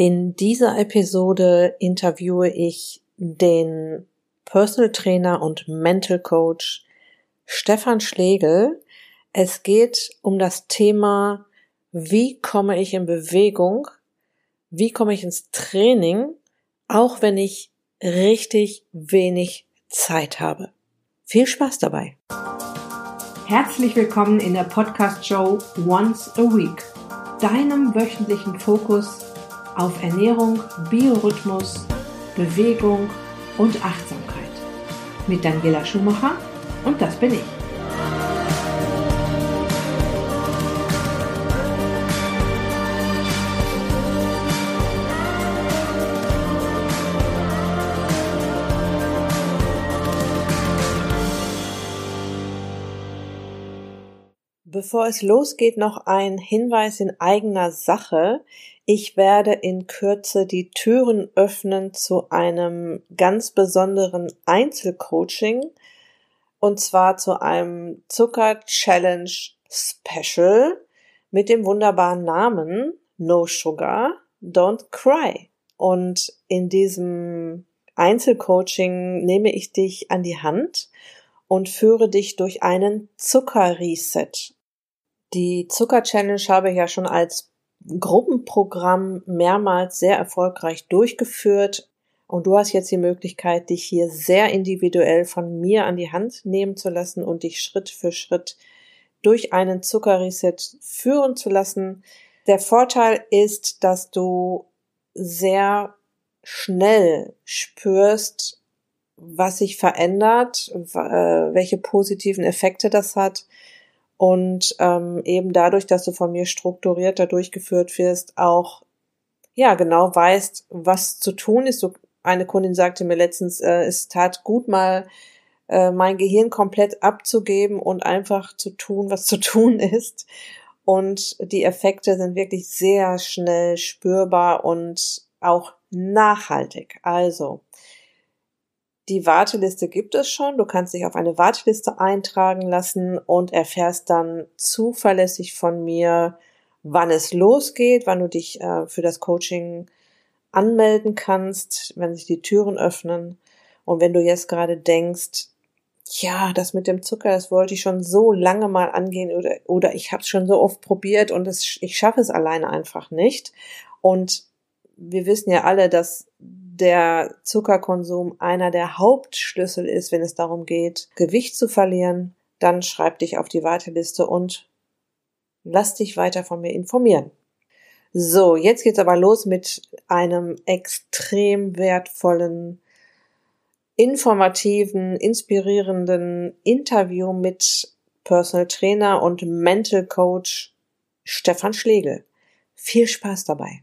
In dieser Episode interviewe ich den Personal Trainer und Mental Coach Stefan Schlegel. Es geht um das Thema, wie komme ich in Bewegung, wie komme ich ins Training, auch wenn ich richtig wenig Zeit habe. Viel Spaß dabei. Herzlich willkommen in der Podcast-Show Once a Week, deinem wöchentlichen Fokus auf Ernährung, Biorhythmus, Bewegung und Achtsamkeit. Mit Daniela Schumacher und das bin ich. Bevor es losgeht, noch ein Hinweis in eigener Sache. Ich werde in Kürze die Türen öffnen zu einem ganz besonderen Einzelcoaching und zwar zu einem Zucker Challenge Special mit dem wunderbaren Namen No Sugar, Don't Cry. Und in diesem Einzelcoaching nehme ich dich an die Hand und führe dich durch einen Zucker-Reset. Die Zucker-Challenge habe ich ja schon als Gruppenprogramm mehrmals sehr erfolgreich durchgeführt. Und du hast jetzt die Möglichkeit, dich hier sehr individuell von mir an die Hand nehmen zu lassen und dich Schritt für Schritt durch einen Zuckerreset führen zu lassen. Der Vorteil ist, dass du sehr schnell spürst, was sich verändert, äh, welche positiven Effekte das hat und ähm, eben dadurch, dass du von mir strukturierter durchgeführt wirst, auch ja genau weißt, was zu tun ist. So eine Kundin sagte mir letztens, äh, es tat gut mal äh, mein Gehirn komplett abzugeben und einfach zu tun, was zu tun ist. Und die Effekte sind wirklich sehr schnell spürbar und auch nachhaltig. Also die Warteliste gibt es schon. Du kannst dich auf eine Warteliste eintragen lassen und erfährst dann zuverlässig von mir, wann es losgeht, wann du dich äh, für das Coaching anmelden kannst, wenn sich die Türen öffnen. Und wenn du jetzt gerade denkst, ja, das mit dem Zucker, das wollte ich schon so lange mal angehen oder, oder ich habe es schon so oft probiert und das, ich schaffe es alleine einfach nicht. Und wir wissen ja alle, dass der Zuckerkonsum einer der Hauptschlüssel ist, wenn es darum geht, Gewicht zu verlieren, dann schreib dich auf die Warteliste und lass dich weiter von mir informieren. So, jetzt geht's aber los mit einem extrem wertvollen, informativen, inspirierenden Interview mit Personal Trainer und Mental Coach Stefan Schlegel. Viel Spaß dabei.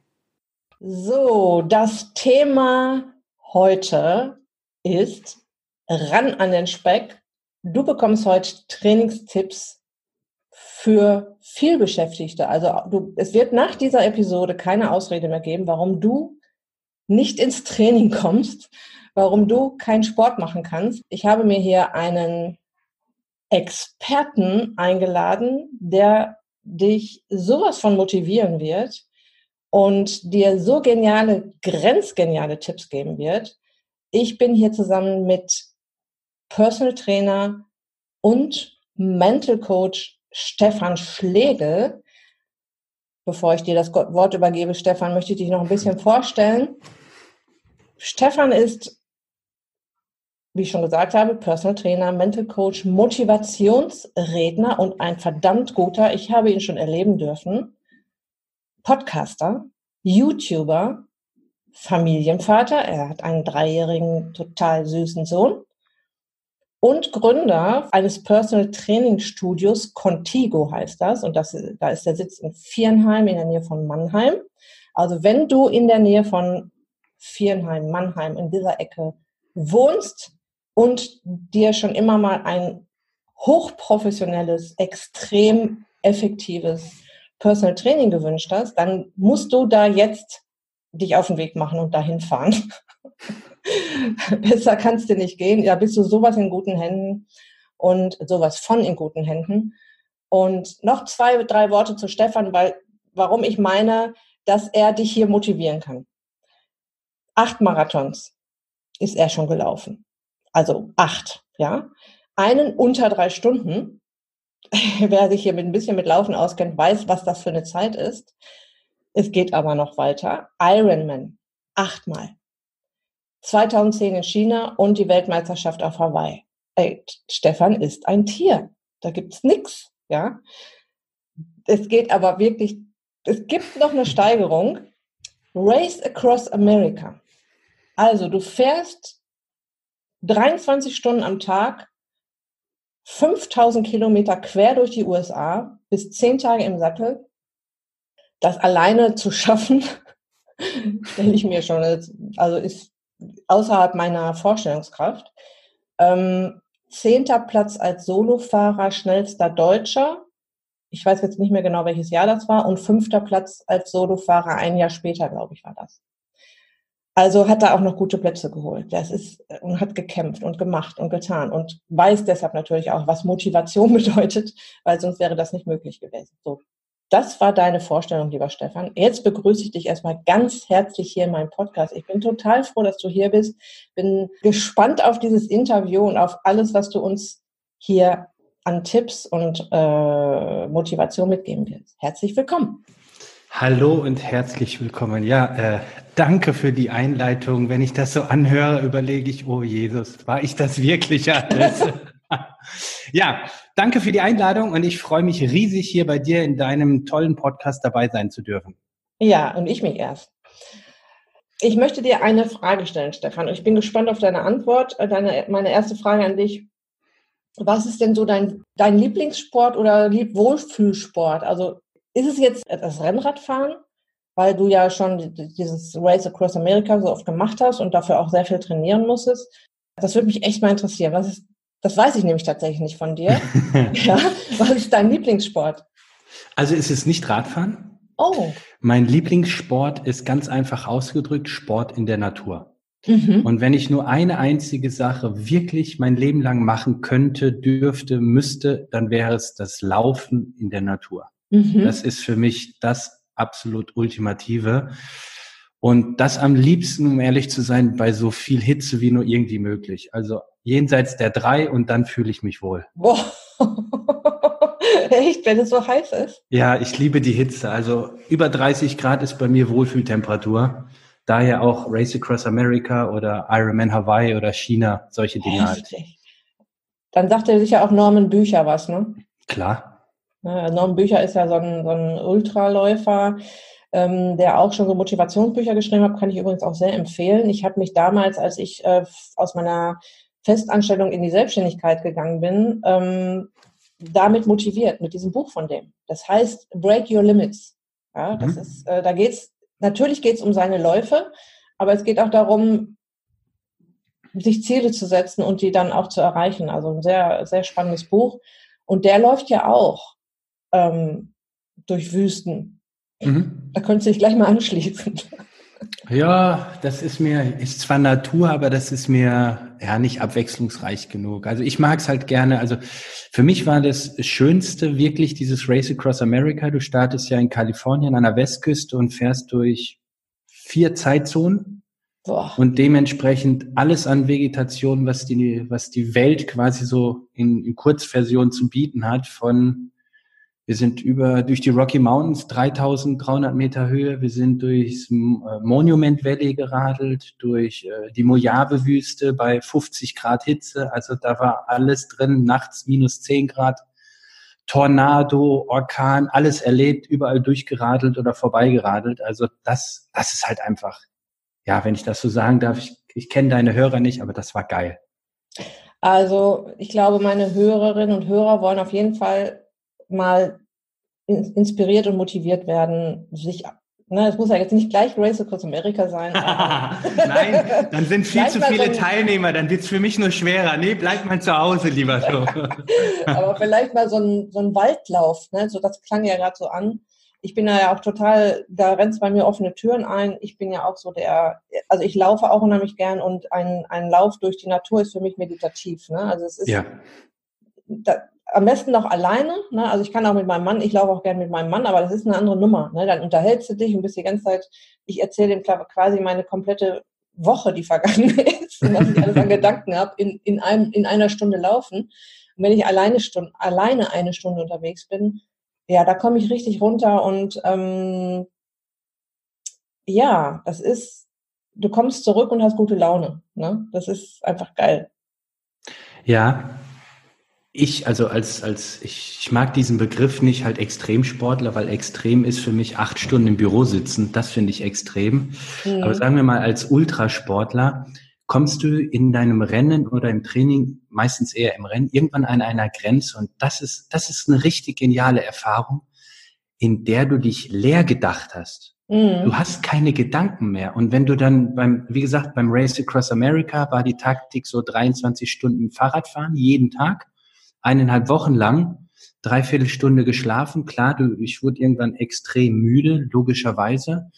So, das Thema heute ist ran an den Speck. Du bekommst heute Trainingstipps für vielbeschäftigte. Also du, es wird nach dieser Episode keine Ausrede mehr geben, warum du nicht ins Training kommst, warum du keinen Sport machen kannst. Ich habe mir hier einen Experten eingeladen, der dich sowas von motivieren wird, und dir so geniale, grenzgeniale Tipps geben wird. Ich bin hier zusammen mit Personal Trainer und Mental Coach Stefan Schlegel. Bevor ich dir das Wort übergebe, Stefan, möchte ich dich noch ein bisschen vorstellen. Stefan ist, wie ich schon gesagt habe, Personal Trainer, Mental Coach, Motivationsredner und ein verdammt guter, ich habe ihn schon erleben dürfen, Podcaster, YouTuber, Familienvater, er hat einen dreijährigen, total süßen Sohn und Gründer eines Personal Training Studios, Contigo heißt das, und das, da ist der Sitz in Vierenheim in der Nähe von Mannheim. Also wenn du in der Nähe von Vierenheim, Mannheim, in dieser Ecke wohnst und dir schon immer mal ein hochprofessionelles, extrem effektives Personal Training gewünscht hast, dann musst du da jetzt dich auf den Weg machen und dahin fahren. Besser kannst du nicht gehen. Ja, bist du sowas in guten Händen und sowas von in guten Händen. Und noch zwei, drei Worte zu Stefan, weil warum ich meine, dass er dich hier motivieren kann. Acht Marathons ist er schon gelaufen. Also acht, ja. Einen unter drei Stunden. Wer sich hier mit ein bisschen mit Laufen auskennt, weiß, was das für eine Zeit ist. Es geht aber noch weiter. Ironman, achtmal. 2010 in China und die Weltmeisterschaft auf Hawaii. Ey, Stefan ist ein Tier. Da gibt's nix, ja. Es geht aber wirklich, es gibt noch eine Steigerung. Race Across America. Also du fährst 23 Stunden am Tag, 5000 Kilometer quer durch die USA, bis 10 Tage im Sattel. Das alleine zu schaffen, stelle ich mir schon, also ist außerhalb meiner Vorstellungskraft. Ähm, zehnter Platz als Solofahrer, schnellster Deutscher. Ich weiß jetzt nicht mehr genau, welches Jahr das war. Und fünfter Platz als Solofahrer, ein Jahr später, glaube ich, war das. Also hat er auch noch gute Plätze geholt. Das ist und hat gekämpft und gemacht und getan und weiß deshalb natürlich auch, was Motivation bedeutet, weil sonst wäre das nicht möglich gewesen. So, das war deine Vorstellung, lieber Stefan. Jetzt begrüße ich dich erstmal ganz herzlich hier in meinem Podcast. Ich bin total froh, dass du hier bist. Bin gespannt auf dieses Interview und auf alles, was du uns hier an Tipps und äh, Motivation mitgeben willst. Herzlich willkommen. Hallo und herzlich willkommen. Ja, äh, danke für die Einleitung. Wenn ich das so anhöre, überlege ich, oh Jesus, war ich das wirklich alles? ja, danke für die Einladung und ich freue mich riesig, hier bei dir in deinem tollen Podcast dabei sein zu dürfen. Ja, und ich mich erst. Ich möchte dir eine Frage stellen, Stefan. Ich bin gespannt auf deine Antwort. Äh, deine, meine erste Frage an dich. Was ist denn so dein, dein Lieblingssport oder Wohlfühlsport? Also ist es jetzt das Rennradfahren, weil du ja schon dieses Race Across America so oft gemacht hast und dafür auch sehr viel trainieren musstest? Das würde mich echt mal interessieren. Was ist, das weiß ich nämlich tatsächlich nicht von dir. ja, was ist dein Lieblingssport? Also ist es nicht Radfahren? Oh. Mein Lieblingssport ist ganz einfach ausgedrückt Sport in der Natur. Mhm. Und wenn ich nur eine einzige Sache wirklich mein Leben lang machen könnte, dürfte, müsste, dann wäre es das Laufen in der Natur. Mhm. Das ist für mich das absolut Ultimative. Und das am liebsten, um ehrlich zu sein, bei so viel Hitze wie nur irgendwie möglich. Also jenseits der drei und dann fühle ich mich wohl. Boah. Echt, wenn es so heiß ist? Ja, ich liebe die Hitze. Also über 30 Grad ist bei mir Wohlfühltemperatur. Daher auch Race Across America oder Ironman Hawaii oder China, solche Dinge halt. Dann sagt er sicher auch Norman Bücher was, ne? Klar. Ne, Norm Bücher ist ja so ein, so ein Ultraläufer, ähm, der auch schon so Motivationsbücher geschrieben hat, kann ich übrigens auch sehr empfehlen. Ich habe mich damals, als ich äh, aus meiner Festanstellung in die Selbstständigkeit gegangen bin, ähm, damit motiviert, mit diesem Buch von dem. Das heißt Break Your Limits. Ja, das mhm. ist, äh, da geht's, natürlich geht's um seine Läufe, aber es geht auch darum, sich Ziele zu setzen und die dann auch zu erreichen. Also ein sehr, sehr spannendes Buch. Und der läuft ja auch ähm, durch Wüsten. Mhm. Da könntest du dich gleich mal anschließen. Ja, das ist mir, ist zwar Natur, aber das ist mir ja nicht abwechslungsreich genug. Also ich mag es halt gerne. Also für mich war das Schönste wirklich dieses Race Across America. Du startest ja in Kalifornien an der Westküste und fährst durch vier Zeitzonen. Boah. Und dementsprechend alles an Vegetation, was die, was die Welt quasi so in, in Kurzversion zu bieten hat, von wir sind über, durch die Rocky Mountains 3300 Meter Höhe. Wir sind durchs äh, Monument Valley geradelt, durch äh, die Mojave-Wüste bei 50 Grad Hitze. Also da war alles drin, nachts minus 10 Grad. Tornado, Orkan, alles erlebt, überall durchgeradelt oder vorbeigeradelt. Also das, das ist halt einfach, ja, wenn ich das so sagen darf, ich, ich kenne deine Hörer nicht, aber das war geil. Also ich glaube, meine Hörerinnen und Hörer wollen auf jeden Fall mal inspiriert und motiviert werden, sich Ne, es muss ja jetzt nicht gleich Race Across America sein. Nein, dann sind viel zu viele so Teilnehmer, dann wird es für mich nur schwerer. Nee, bleib mal zu Hause, lieber so. Aber vielleicht mal so ein, so ein Waldlauf, ne? so das klang ja gerade so an. Ich bin ja auch total, da rennt bei mir offene Türen ein. Ich bin ja auch so der, also ich laufe auch unheimlich gern und ein, ein Lauf durch die Natur ist für mich meditativ. Ne? Also es ist, ja. da, am besten noch alleine. Ne? Also ich kann auch mit meinem Mann, ich laufe auch gerne mit meinem Mann, aber das ist eine andere Nummer. Ne? Dann unterhältst du dich und bist die ganze Zeit, ich erzähle dem quasi meine komplette Woche, die vergangen ist und was ich alles an Gedanken habe, in, in, in einer Stunde laufen. Und wenn ich alleine, Stunde, alleine eine Stunde unterwegs bin, ja, da komme ich richtig runter und ähm, ja, das ist, du kommst zurück und hast gute Laune. Ne? Das ist einfach geil. Ja, ich, also als, als, ich, ich mag diesen Begriff nicht halt Extremsportler, weil extrem ist für mich acht Stunden im Büro sitzen. Das finde ich extrem. Mhm. Aber sagen wir mal als Ultrasportler, kommst du in deinem Rennen oder im Training, meistens eher im Rennen, irgendwann an einer Grenze. Und das ist, das ist eine richtig geniale Erfahrung, in der du dich leer gedacht hast. Mhm. Du hast keine Gedanken mehr. Und wenn du dann beim, wie gesagt, beim Race Across America war die Taktik so 23 Stunden Fahrradfahren jeden Tag eineinhalb Wochen lang, dreiviertel Stunde geschlafen. Klar, du, ich wurde irgendwann extrem müde, logischerweise.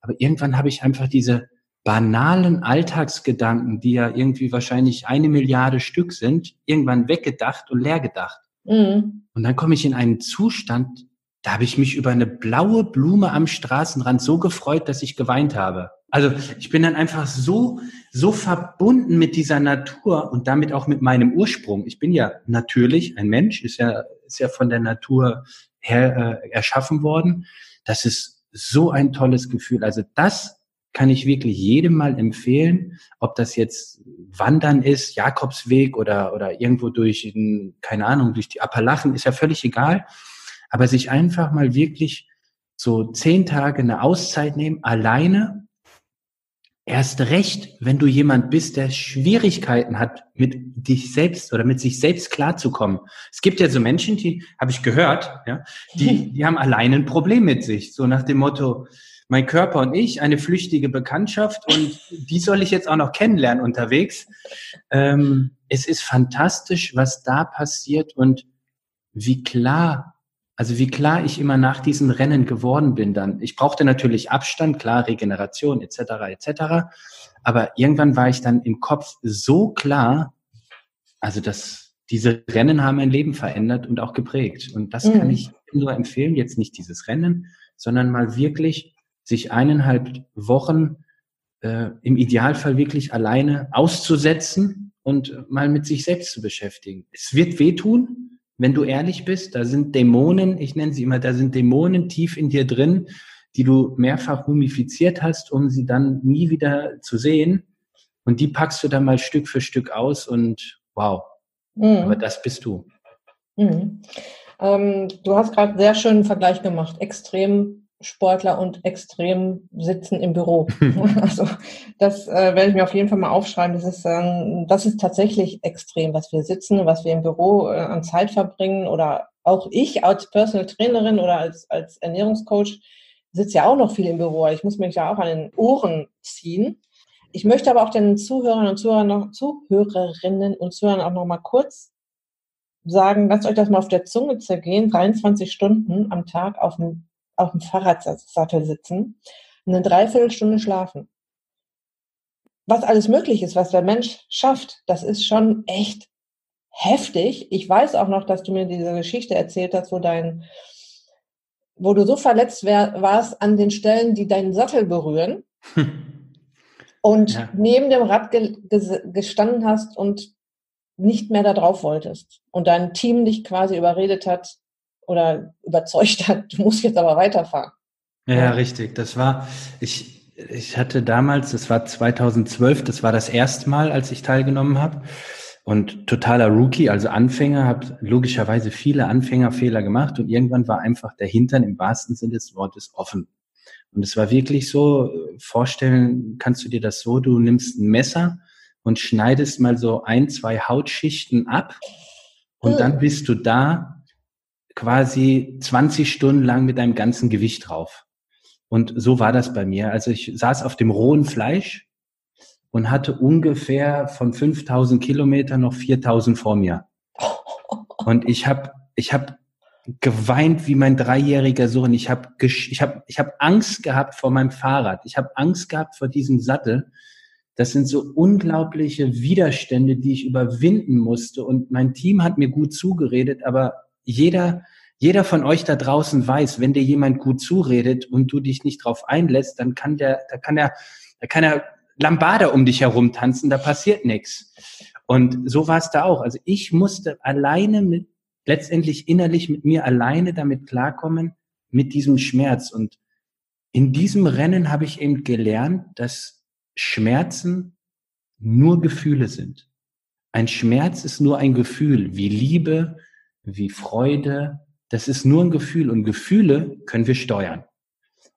Aber irgendwann habe ich einfach diese banalen Alltagsgedanken, die ja irgendwie wahrscheinlich eine Milliarde Stück sind, irgendwann weggedacht und leer gedacht. Mhm. Und dann komme ich in einen Zustand, da habe ich mich über eine blaue Blume am Straßenrand so gefreut, dass ich geweint habe. Also ich bin dann einfach so, so verbunden mit dieser Natur und damit auch mit meinem Ursprung. Ich bin ja natürlich ein Mensch, ist ja, ist ja von der Natur her äh, erschaffen worden. Das ist so ein tolles Gefühl. Also das kann ich wirklich jedem mal empfehlen, ob das jetzt Wandern ist, Jakobsweg oder, oder irgendwo durch, keine Ahnung, durch die Appalachen, ist ja völlig egal. Aber sich einfach mal wirklich so zehn Tage eine Auszeit nehmen, alleine Erst recht, wenn du jemand bist, der Schwierigkeiten hat, mit dich selbst oder mit sich selbst klarzukommen. Es gibt ja so Menschen, die, habe ich gehört, ja, die, die haben alleine ein Problem mit sich. So nach dem Motto, mein Körper und ich, eine flüchtige Bekanntschaft und die soll ich jetzt auch noch kennenlernen unterwegs. Ähm, es ist fantastisch, was da passiert und wie klar also wie klar ich immer nach diesen Rennen geworden bin dann. Ich brauchte natürlich Abstand, klar, Regeneration etc. etc. Aber irgendwann war ich dann im Kopf so klar, also dass diese Rennen haben mein Leben verändert und auch geprägt. Und das mhm. kann ich nur empfehlen, jetzt nicht dieses Rennen, sondern mal wirklich sich eineinhalb Wochen äh, im Idealfall wirklich alleine auszusetzen und mal mit sich selbst zu beschäftigen. Es wird wehtun, wenn du ehrlich bist, da sind Dämonen, ich nenne sie immer, da sind Dämonen tief in dir drin, die du mehrfach mumifiziert hast, um sie dann nie wieder zu sehen. Und die packst du dann mal Stück für Stück aus und wow. Mhm. Aber das bist du. Mhm. Ähm, du hast gerade sehr schönen Vergleich gemacht. Extrem Sportler und extrem sitzen im Büro. also das äh, werde ich mir auf jeden Fall mal aufschreiben. Das ist, ähm, das ist tatsächlich extrem, was wir sitzen, was wir im Büro äh, an Zeit verbringen oder auch ich als Personal Trainerin oder als, als Ernährungscoach sitze ja auch noch viel im Büro. Ich muss mich ja auch an den Ohren ziehen. Ich möchte aber auch den Zuhörern und Zuhörern noch, Zuhörerinnen und Zuhörern auch noch mal kurz sagen, lasst euch das mal auf der Zunge zergehen, 23 Stunden am Tag auf dem auf dem Fahrradsattel sitzen, eine Dreiviertelstunde schlafen. Was alles möglich ist, was der Mensch schafft, das ist schon echt heftig. Ich weiß auch noch, dass du mir diese Geschichte erzählt hast, wo dein, wo du so verletzt wär, warst an den Stellen, die deinen Sattel berühren und ja. neben dem Rad ge gestanden hast und nicht mehr da drauf wolltest und dein Team dich quasi überredet hat, oder überzeugt hat, du musst jetzt aber weiterfahren. Ja, richtig. Das war, ich, ich hatte damals, das war 2012, das war das erste Mal, als ich teilgenommen habe. Und totaler Rookie, also Anfänger, habe logischerweise viele Anfängerfehler gemacht und irgendwann war einfach der Hintern im wahrsten Sinne des Wortes offen. Und es war wirklich so, vorstellen kannst du dir das so, du nimmst ein Messer und schneidest mal so ein, zwei Hautschichten ab und dann bist du da quasi 20 Stunden lang mit einem ganzen Gewicht drauf. Und so war das bei mir. Also ich saß auf dem rohen Fleisch und hatte ungefähr von 5000 Kilometern noch 4000 vor mir. Und ich habe ich hab geweint wie mein dreijähriger Sohn. Ich habe ich hab, ich hab Angst gehabt vor meinem Fahrrad. Ich habe Angst gehabt vor diesem Sattel. Das sind so unglaubliche Widerstände, die ich überwinden musste. Und mein Team hat mir gut zugeredet, aber jeder, jeder von euch da draußen weiß, wenn dir jemand gut zuredet und du dich nicht drauf einlässt, dann kann der, da kann er, da kann er Lambada um dich herum tanzen, da passiert nichts. Und so war es da auch. Also ich musste alleine mit, letztendlich innerlich mit mir alleine damit klarkommen, mit diesem Schmerz. Und in diesem Rennen habe ich eben gelernt, dass Schmerzen nur Gefühle sind. Ein Schmerz ist nur ein Gefühl, wie Liebe, wie Freude. Das ist nur ein Gefühl und Gefühle können wir steuern.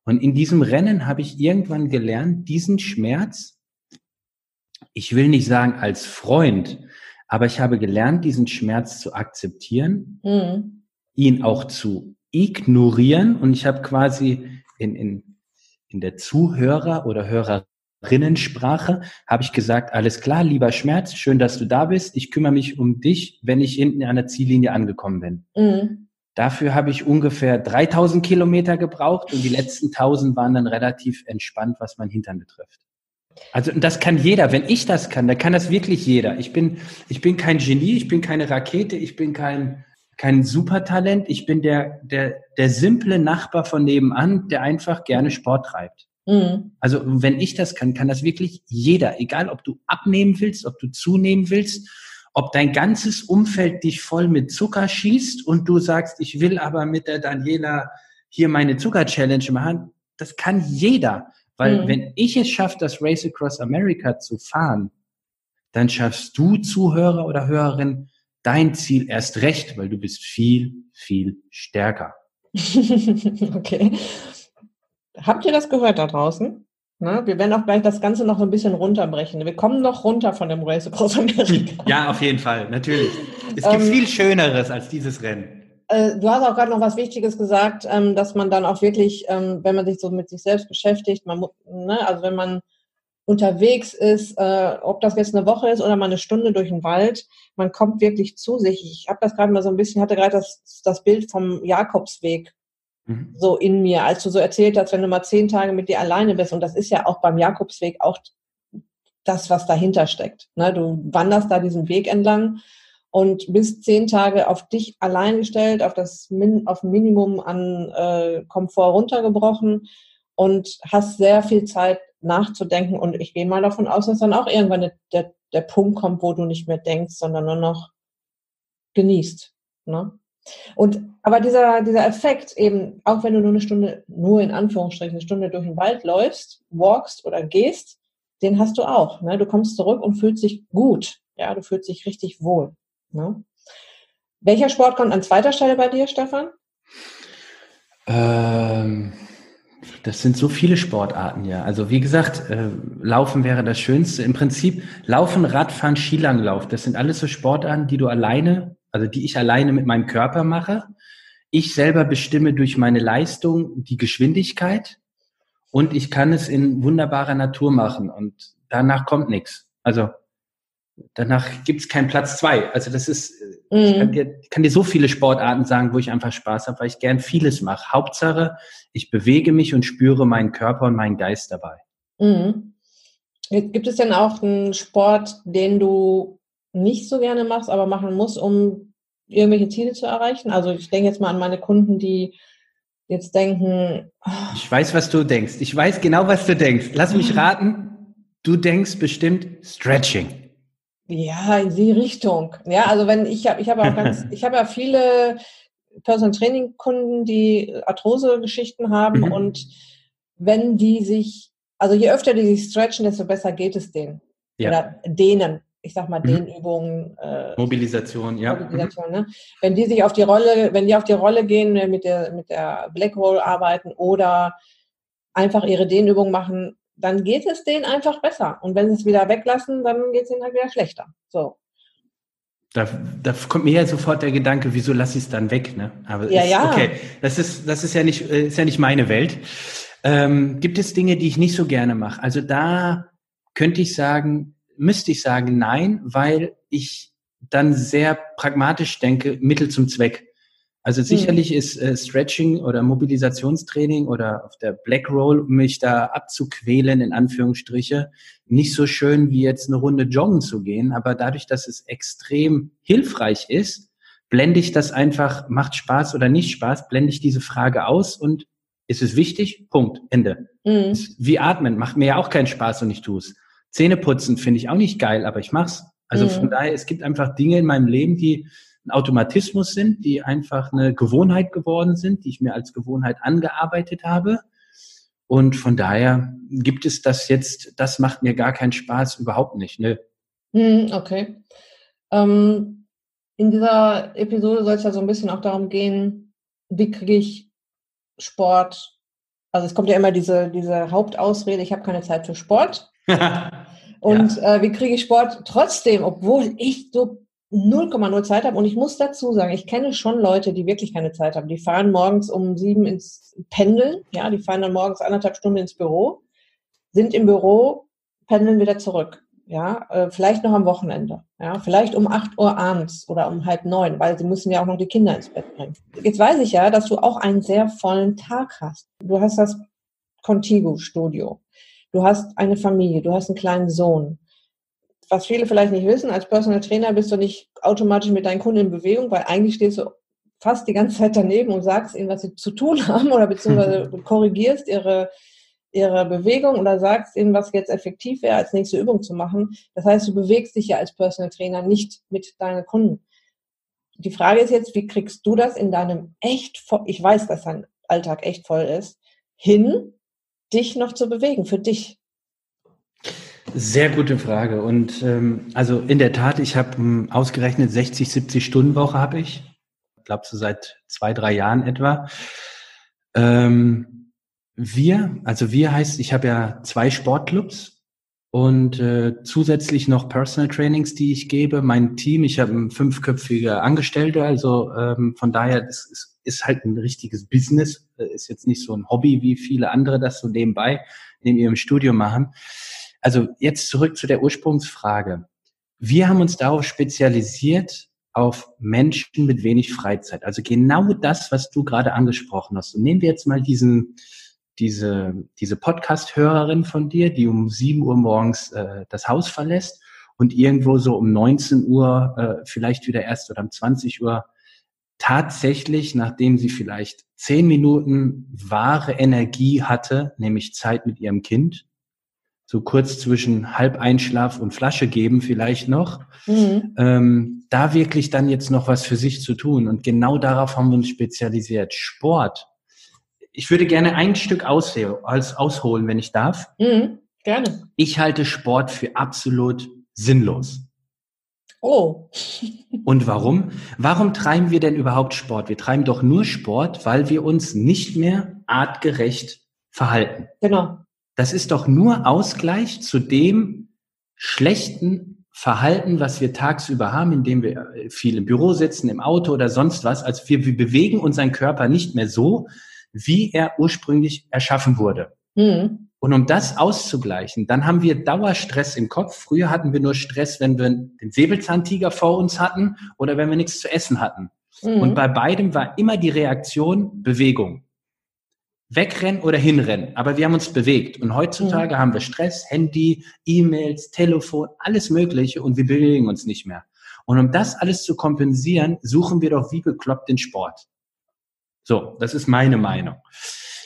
Und in diesem Rennen habe ich irgendwann gelernt, diesen Schmerz, ich will nicht sagen als Freund, aber ich habe gelernt, diesen Schmerz zu akzeptieren, mhm. ihn auch zu ignorieren. Und ich habe quasi in, in, in der Zuhörer- oder Hörerinnensprache habe ich gesagt, alles klar, lieber Schmerz, schön, dass du da bist. Ich kümmere mich um dich, wenn ich hinten an der Ziellinie angekommen bin. Mhm. Dafür habe ich ungefähr 3000 Kilometer gebraucht und die letzten 1000 waren dann relativ entspannt, was mein Hintern betrifft. Also das kann jeder. Wenn ich das kann, dann kann das wirklich jeder. Ich bin, ich bin kein Genie, ich bin keine Rakete, ich bin kein, kein Supertalent. Ich bin der, der, der simple Nachbar von nebenan, der einfach gerne Sport treibt. Mhm. Also wenn ich das kann, kann das wirklich jeder. Egal, ob du abnehmen willst, ob du zunehmen willst ob dein ganzes Umfeld dich voll mit Zucker schießt und du sagst, ich will aber mit der Daniela hier meine Zucker-Challenge machen, das kann jeder. Weil mhm. wenn ich es schaffe, das Race Across America zu fahren, dann schaffst du Zuhörer oder Hörerin dein Ziel erst recht, weil du bist viel, viel stärker. okay. Habt ihr das gehört da draußen? Ne? Wir werden auch gleich das Ganze noch ein bisschen runterbrechen. Wir kommen noch runter von dem Race Across America. Ja, auf jeden Fall, natürlich. Es gibt ähm, viel Schöneres als dieses Rennen. Äh, du hast auch gerade noch was Wichtiges gesagt, ähm, dass man dann auch wirklich, ähm, wenn man sich so mit sich selbst beschäftigt, man, ne, also wenn man unterwegs ist, äh, ob das jetzt eine Woche ist oder mal eine Stunde durch den Wald, man kommt wirklich zu sich. Ich habe das gerade mal so ein bisschen, hatte gerade das, das Bild vom Jakobsweg Mhm. so in mir, als du so erzählt hast, wenn du mal zehn Tage mit dir alleine bist. Und das ist ja auch beim Jakobsweg auch das, was dahinter steckt. Ne? Du wanderst da diesen Weg entlang und bist zehn Tage auf dich allein gestellt, auf das Min auf Minimum an äh, Komfort runtergebrochen und hast sehr viel Zeit nachzudenken. Und ich gehe mal davon aus, dass dann auch irgendwann der, der Punkt kommt, wo du nicht mehr denkst, sondern nur noch genießt. Ne? Und aber dieser, dieser Effekt eben, auch wenn du nur eine Stunde, nur in Anführungsstrichen eine Stunde durch den Wald läufst, walkst oder gehst, den hast du auch. Ne? Du kommst zurück und fühlst dich gut. Ja, du fühlst dich richtig wohl. Ne? Welcher Sport kommt an zweiter Stelle bei dir, Stefan? Ähm, das sind so viele Sportarten, ja. Also wie gesagt, äh, Laufen wäre das Schönste. Im Prinzip Laufen, Radfahren, Skilanglauf, das sind alles so Sportarten, die du alleine also die ich alleine mit meinem Körper mache. Ich selber bestimme durch meine Leistung die Geschwindigkeit und ich kann es in wunderbarer Natur machen und danach kommt nichts. Also danach gibt es keinen Platz zwei. Also das ist, mhm. ich kann dir, kann dir so viele Sportarten sagen, wo ich einfach Spaß habe, weil ich gern vieles mache. Hauptsache, ich bewege mich und spüre meinen Körper und meinen Geist dabei. Mhm. Gibt es denn auch einen Sport, den du nicht so gerne machst, aber machen musst, um irgendwelche Ziele zu erreichen? Also ich denke jetzt mal an meine Kunden, die jetzt denken. Oh. Ich weiß, was du denkst. Ich weiß genau, was du denkst. Lass mich raten. Du denkst bestimmt Stretching. Ja, in die Richtung. Ja, also wenn ich habe, ich habe auch ganz, ich habe ja viele Personal Training Kunden, die Arthrose-Geschichten haben mhm. und wenn die sich, also je öfter die sich stretchen, desto besser geht es denen. Ja. Oder denen ich sag mal, mhm. Übungen. Äh, Mobilisation, ja. Mobilisation, ne? Wenn die sich auf die Rolle, wenn die auf die Rolle gehen, äh, mit der, mit der Black Roll arbeiten oder einfach ihre Dehnübungen machen, dann geht es denen einfach besser. Und wenn sie es wieder weglassen, dann geht es ihnen halt wieder schlechter. So. Da, da kommt mir ja sofort der Gedanke, wieso lasse ich es dann weg? Ne? Aber ja, ist, ja. Okay, das ist, das ist ja nicht, äh, ist ja nicht meine Welt. Ähm, gibt es Dinge, die ich nicht so gerne mache? Also da könnte ich sagen, müsste ich sagen, nein, weil ich dann sehr pragmatisch denke, Mittel zum Zweck. Also sicherlich mhm. ist äh, Stretching oder Mobilisationstraining oder auf der Black Roll, um mich da abzuquälen, in Anführungsstriche, nicht so schön wie jetzt eine Runde joggen zu gehen. Aber dadurch, dass es extrem hilfreich ist, blende ich das einfach, macht Spaß oder nicht Spaß, blende ich diese Frage aus und ist es wichtig? Punkt. Ende. Mhm. Wie atmen, macht mir ja auch keinen Spaß und ich tue es. Zähne putzen finde ich auch nicht geil, aber ich mach's. Also mhm. von daher, es gibt einfach Dinge in meinem Leben, die ein Automatismus sind, die einfach eine Gewohnheit geworden sind, die ich mir als Gewohnheit angearbeitet habe. Und von daher gibt es das jetzt, das macht mir gar keinen Spaß, überhaupt nicht. Ne? Okay. Ähm, in dieser Episode soll es ja so ein bisschen auch darum gehen, wie kriege ich Sport, also es kommt ja immer diese, diese Hauptausrede, ich habe keine Zeit für Sport. Und ja. äh, wie kriege ich Sport trotzdem, obwohl ich so 0,0 Zeit habe. Und ich muss dazu sagen, ich kenne schon Leute, die wirklich keine Zeit haben. Die fahren morgens um sieben ins Pendeln, ja, die fahren dann morgens anderthalb Stunden ins Büro, sind im Büro, pendeln wieder zurück. Ja, äh, vielleicht noch am Wochenende. Ja, vielleicht um acht Uhr abends oder um halb neun, weil sie müssen ja auch noch die Kinder ins Bett bringen. Jetzt weiß ich ja, dass du auch einen sehr vollen Tag hast. Du hast das Contigo-Studio. Du hast eine Familie, du hast einen kleinen Sohn was viele vielleicht nicht wissen, als Personal Trainer bist du nicht automatisch mit deinen Kunden in Bewegung, weil eigentlich stehst du fast die ganze Zeit daneben und sagst ihnen, was sie zu tun haben oder beziehungsweise du korrigierst ihre, ihre Bewegung oder sagst ihnen, was jetzt effektiv wäre, als nächste Übung zu machen. Das heißt, du bewegst dich ja als Personal Trainer nicht mit deinen Kunden. Die Frage ist jetzt, wie kriegst du das in deinem echt, ich weiß, dass dein Alltag echt voll ist, hin, dich noch zu bewegen, für dich? Sehr gute Frage. Und ähm, also in der Tat, ich habe ähm, ausgerechnet 60, 70 Stunden Woche habe ich. Glaube so seit zwei, drei Jahren etwa. Ähm, wir, also wir heißt, ich habe ja zwei Sportclubs und äh, zusätzlich noch Personal Trainings, die ich gebe. Mein Team, ich habe ein fünfköpfige Angestellte, also ähm, von daher das ist, ist halt ein richtiges Business, äh, ist jetzt nicht so ein Hobby, wie viele andere das so nebenbei neben ihrem Studio machen. Also jetzt zurück zu der Ursprungsfrage. Wir haben uns darauf spezialisiert, auf Menschen mit wenig Freizeit. Also genau das, was du gerade angesprochen hast. Und nehmen wir jetzt mal diesen, diese, diese Podcast-Hörerin von dir, die um 7 Uhr morgens äh, das Haus verlässt und irgendwo so um 19 Uhr äh, vielleicht wieder erst oder um 20 Uhr tatsächlich, nachdem sie vielleicht zehn Minuten wahre Energie hatte, nämlich Zeit mit ihrem Kind, so kurz zwischen Halbeinschlaf und Flasche geben vielleicht noch, mhm. ähm, da wirklich dann jetzt noch was für sich zu tun. Und genau darauf haben wir uns spezialisiert. Sport. Ich würde gerne ein Stück als ausholen, wenn ich darf. Mhm. Gerne. Ich halte Sport für absolut sinnlos. Oh. Und warum? Warum treiben wir denn überhaupt Sport? Wir treiben doch nur Sport, weil wir uns nicht mehr artgerecht verhalten. Genau. Das ist doch nur Ausgleich zu dem schlechten Verhalten, was wir tagsüber haben, indem wir äh, viel im Büro sitzen, im Auto oder sonst was. Also wir, wir bewegen unseren Körper nicht mehr so, wie er ursprünglich erschaffen wurde. Mhm. Und um das auszugleichen, dann haben wir Dauerstress im Kopf. Früher hatten wir nur Stress, wenn wir den Säbelzahntiger vor uns hatten oder wenn wir nichts zu essen hatten. Mhm. Und bei beidem war immer die Reaktion Bewegung wegrennen oder hinrennen. Aber wir haben uns bewegt. Und heutzutage mhm. haben wir Stress, Handy, E-Mails, Telefon, alles Mögliche und wir bewegen uns nicht mehr. Und um das alles zu kompensieren, suchen wir doch wie bekloppt den Sport. So, das ist meine Meinung.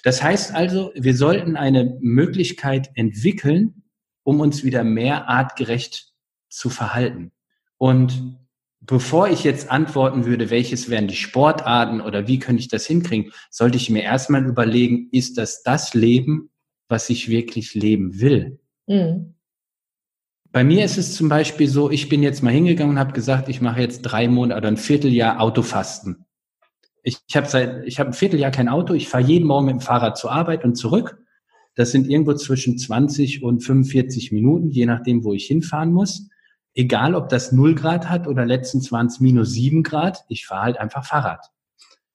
Das heißt also, wir sollten eine Möglichkeit entwickeln, um uns wieder mehr artgerecht zu verhalten. Und bevor ich jetzt antworten würde, welches wären die Sportarten oder wie könnte ich das hinkriegen, sollte ich mir erstmal überlegen, ist das das Leben, was ich wirklich leben will? Mhm. Bei mir ist es zum Beispiel so, ich bin jetzt mal hingegangen und habe gesagt, ich mache jetzt drei Monate oder ein Vierteljahr Autofasten. Ich, ich habe seit, ich habe ein Vierteljahr kein Auto, ich fahre jeden Morgen mit dem Fahrrad zur Arbeit und zurück. Das sind irgendwo zwischen 20 und 45 Minuten, je nachdem, wo ich hinfahren muss egal ob das 0 Grad hat oder letztens waren es minus 7 Grad, ich fahre halt einfach Fahrrad.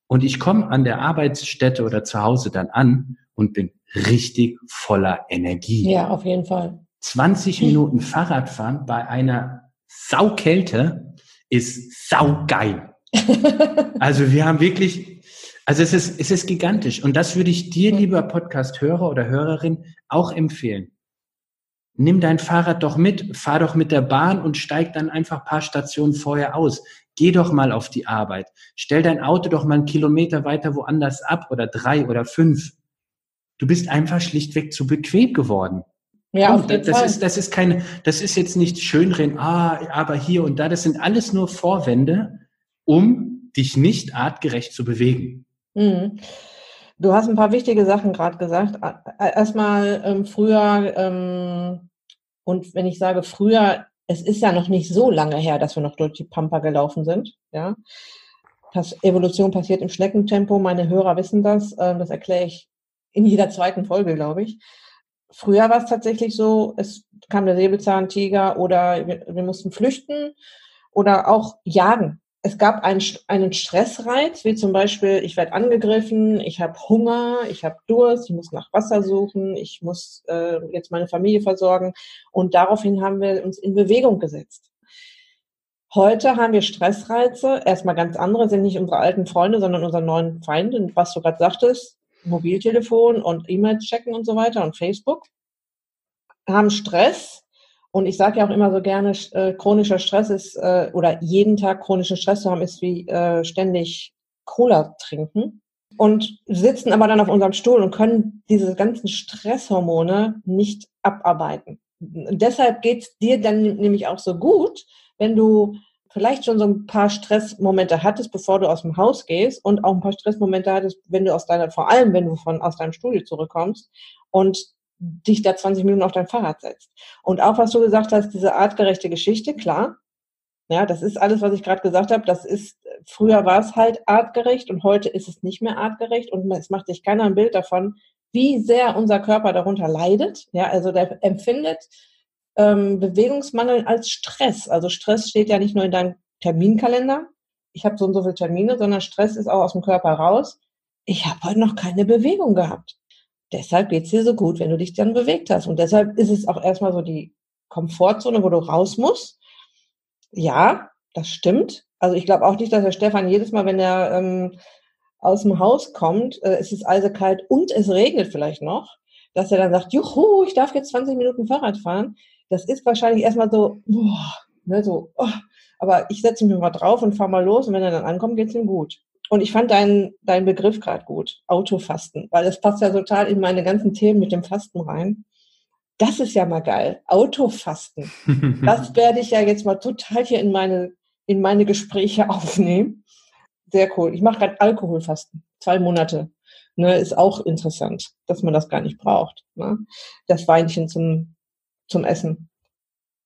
Und ich komme an der Arbeitsstätte oder zu Hause dann an und bin richtig voller Energie. Ja, auf jeden Fall. 20 Minuten Fahrradfahren bei einer Saukälte ist saugeil. Also wir haben wirklich, also es ist, es ist gigantisch. Und das würde ich dir, lieber Podcast-Hörer oder Hörerin, auch empfehlen. Nimm dein Fahrrad doch mit, fahr doch mit der Bahn und steig dann einfach paar Stationen vorher aus. Geh doch mal auf die Arbeit. Stell dein Auto doch mal einen Kilometer weiter woanders ab oder drei oder fünf. Du bist einfach schlichtweg zu bequem geworden. Ja, auf jeden das Fall. ist, das ist keine, das ist jetzt nicht schönreden, ah, aber hier und da, das sind alles nur Vorwände, um dich nicht artgerecht zu bewegen. Mhm. Du hast ein paar wichtige Sachen gerade gesagt. Erstmal ähm, früher, ähm, und wenn ich sage früher, es ist ja noch nicht so lange her, dass wir noch durch die Pampa gelaufen sind. Ja, das Evolution passiert im Schneckentempo. Meine Hörer wissen das. Ähm, das erkläre ich in jeder zweiten Folge, glaube ich. Früher war es tatsächlich so, es kam der Säbelzahntiger oder wir, wir mussten flüchten oder auch jagen. Es gab einen, einen Stressreiz, wie zum Beispiel, ich werde angegriffen, ich habe Hunger, ich habe Durst, ich muss nach Wasser suchen, ich muss äh, jetzt meine Familie versorgen. Und daraufhin haben wir uns in Bewegung gesetzt. Heute haben wir Stressreize, erstmal ganz andere, sind nicht unsere alten Freunde, sondern unsere neuen Feinde, was du gerade sagtest, Mobiltelefon und E-Mails checken und so weiter und Facebook, haben Stress. Und ich sage ja auch immer so gerne, äh, chronischer Stress ist, äh, oder jeden Tag chronischen Stress zu haben, ist wie äh, ständig Cola trinken. Und sitzen aber dann auf unserem Stuhl und können diese ganzen Stresshormone nicht abarbeiten. Und deshalb geht's dir dann nämlich auch so gut, wenn du vielleicht schon so ein paar Stressmomente hattest, bevor du aus dem Haus gehst und auch ein paar Stressmomente hattest, wenn du aus deiner, vor allem wenn du von, aus deinem Studio zurückkommst und dich da 20 Minuten auf dein Fahrrad setzt. Und auch was du gesagt hast, diese artgerechte Geschichte, klar. Ja, das ist alles, was ich gerade gesagt habe. Das ist, früher war es halt artgerecht und heute ist es nicht mehr artgerecht und es macht sich keiner ein Bild davon, wie sehr unser Körper darunter leidet. Ja, also der empfindet ähm, Bewegungsmangel als Stress. Also Stress steht ja nicht nur in deinem Terminkalender, ich habe so und so viele Termine, sondern Stress ist auch aus dem Körper raus. Ich habe heute noch keine Bewegung gehabt. Deshalb geht's dir so gut, wenn du dich dann bewegt hast. Und deshalb ist es auch erstmal so die Komfortzone, wo du raus musst. Ja, das stimmt. Also ich glaube auch nicht, dass der Stefan jedes Mal, wenn er ähm, aus dem Haus kommt, äh, es ist eisekalt und es regnet vielleicht noch, dass er dann sagt, juhu, ich darf jetzt 20 Minuten Fahrrad fahren das ist wahrscheinlich erstmal so, boah, ne, so, oh, aber ich setze mich mal drauf und fahr mal los und wenn er dann ankommt, geht's ihm gut. Und ich fand deinen dein Begriff gerade gut, Autofasten, weil das passt ja total in meine ganzen Themen mit dem Fasten rein. Das ist ja mal geil, Autofasten. das werde ich ja jetzt mal total hier in meine, in meine Gespräche aufnehmen. Sehr cool. Ich mache gerade Alkoholfasten, zwei Monate. Ne, ist auch interessant, dass man das gar nicht braucht. Ne? Das Weinchen zum zum Essen.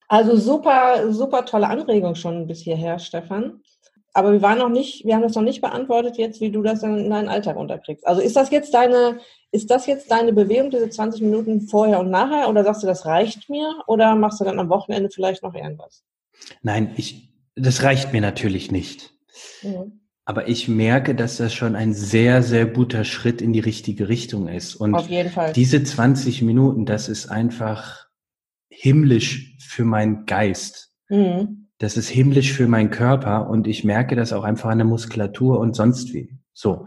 Also super, super tolle Anregung schon bis hierher, Stefan. Aber wir waren noch nicht, wir haben das noch nicht beantwortet jetzt, wie du das in deinen Alltag unterkriegst. Also ist das jetzt deine, ist das jetzt deine Bewegung, diese 20 Minuten vorher und nachher? Oder sagst du, das reicht mir? Oder machst du dann am Wochenende vielleicht noch irgendwas? Nein, ich, das reicht mir natürlich nicht. Mhm. Aber ich merke, dass das schon ein sehr, sehr guter Schritt in die richtige Richtung ist. Und Auf jeden Fall. diese 20 Minuten, das ist einfach, himmlisch für meinen Geist. Mhm. Das ist himmlisch für meinen Körper und ich merke das auch einfach an der Muskulatur und sonst wie. So.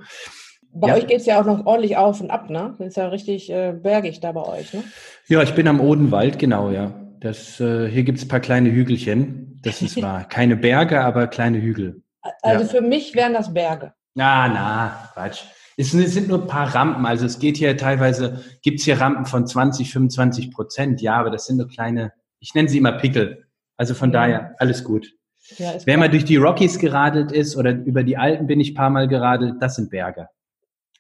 Bei ja. euch geht's ja auch noch ordentlich auf und ab, ne? Das ist ja richtig äh, bergig da bei euch, ne? Ja, ich bin am Odenwald, genau, ja. Das, äh, hier gibt's paar kleine Hügelchen. Das ist wahr. Keine Berge, aber kleine Hügel. Also ja. für mich wären das Berge. Na, na, Quatsch. Es sind nur ein paar Rampen. Also es geht hier teilweise, gibt's hier Rampen von 20, 25 Prozent. Ja, aber das sind nur kleine, ich nenne sie immer Pickel. Also von ja. daher, alles gut. Ja, Wer mal durch die Rockies geradelt ist oder über die Alpen bin ich paar Mal geradelt, das sind Berge.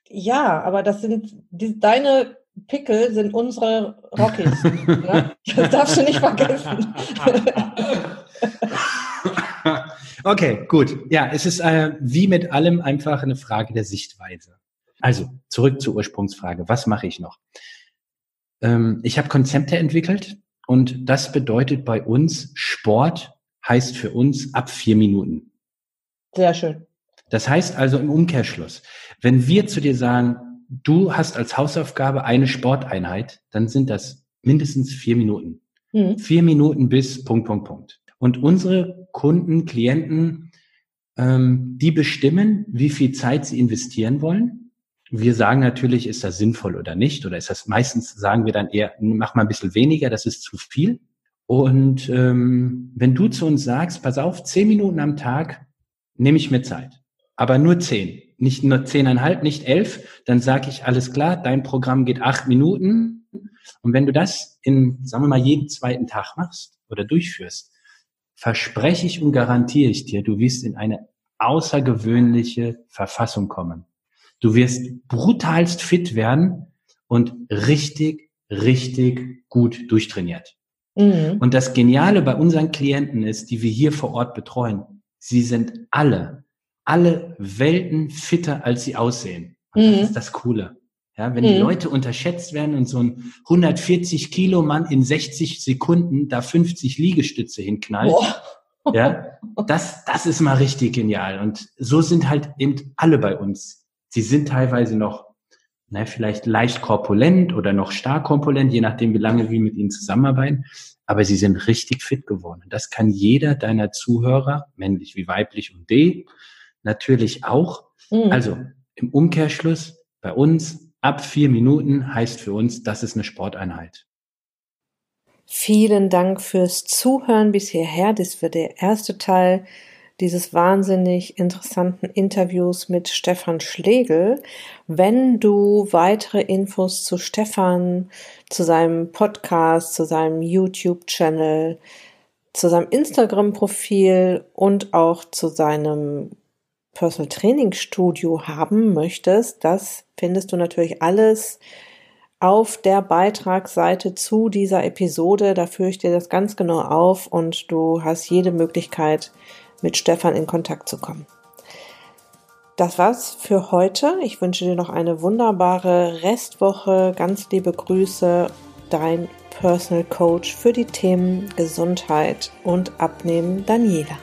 Ja, aber das sind, die, deine Pickel sind unsere Rockies. ne? Das darfst du nicht vergessen. okay, gut. Ja, es ist äh, wie mit allem einfach eine Frage der Sichtweise. Also zurück zur Ursprungsfrage. Was mache ich noch? Ähm, ich habe Konzepte entwickelt und das bedeutet bei uns, Sport heißt für uns ab vier Minuten. Sehr schön. Das heißt also im Umkehrschluss, wenn wir zu dir sagen, du hast als Hausaufgabe eine Sporteinheit, dann sind das mindestens vier Minuten. Mhm. Vier Minuten bis Punkt, Punkt, Punkt. Und unsere Kunden, Klienten ähm, die bestimmen, wie viel Zeit sie investieren wollen. Wir sagen natürlich, ist das sinnvoll oder nicht, oder ist das meistens sagen wir dann eher, mach mal ein bisschen weniger, das ist zu viel. Und ähm, wenn du zu uns sagst, pass auf, zehn Minuten am Tag nehme ich mir Zeit, aber nur zehn, nicht nur zehneinhalb, nicht elf, dann sage ich, alles klar, dein Programm geht acht Minuten. Und wenn du das in, sagen wir mal, jeden zweiten Tag machst oder durchführst, verspreche ich und garantiere ich dir, du wirst in eine außergewöhnliche Verfassung kommen. Du wirst brutalst fit werden und richtig, richtig gut durchtrainiert. Mhm. Und das Geniale bei unseren Klienten ist, die wir hier vor Ort betreuen, sie sind alle, alle Welten fitter, als sie aussehen. Und das mhm. ist das Coole. Ja, wenn mhm. die Leute unterschätzt werden und so ein 140 Kilo Mann in 60 Sekunden da 50 Liegestütze hinknallt, Boah. ja, das, das ist mal richtig genial. Und so sind halt eben alle bei uns. Sie sind teilweise noch, na, vielleicht leicht korpulent oder noch stark korpulent, je nachdem, wie lange wir mit ihnen zusammenarbeiten. Aber sie sind richtig fit geworden. Das kann jeder deiner Zuhörer, männlich wie weiblich und D, natürlich auch. Mhm. Also im Umkehrschluss bei uns ab vier Minuten heißt für uns, das ist eine Sporteinheit. Vielen Dank fürs Zuhören bis hierher. Das wird der erste Teil dieses wahnsinnig interessanten Interviews mit Stefan Schlegel. Wenn du weitere Infos zu Stefan, zu seinem Podcast, zu seinem YouTube-Channel, zu seinem Instagram-Profil und auch zu seinem Personal Training Studio haben möchtest, das findest du natürlich alles auf der Beitragsseite zu dieser Episode. Da führe ich dir das ganz genau auf und du hast jede Möglichkeit, mit Stefan in Kontakt zu kommen. Das war's für heute. Ich wünsche dir noch eine wunderbare Restwoche. Ganz liebe Grüße, dein Personal Coach für die Themen Gesundheit und Abnehmen, Daniela.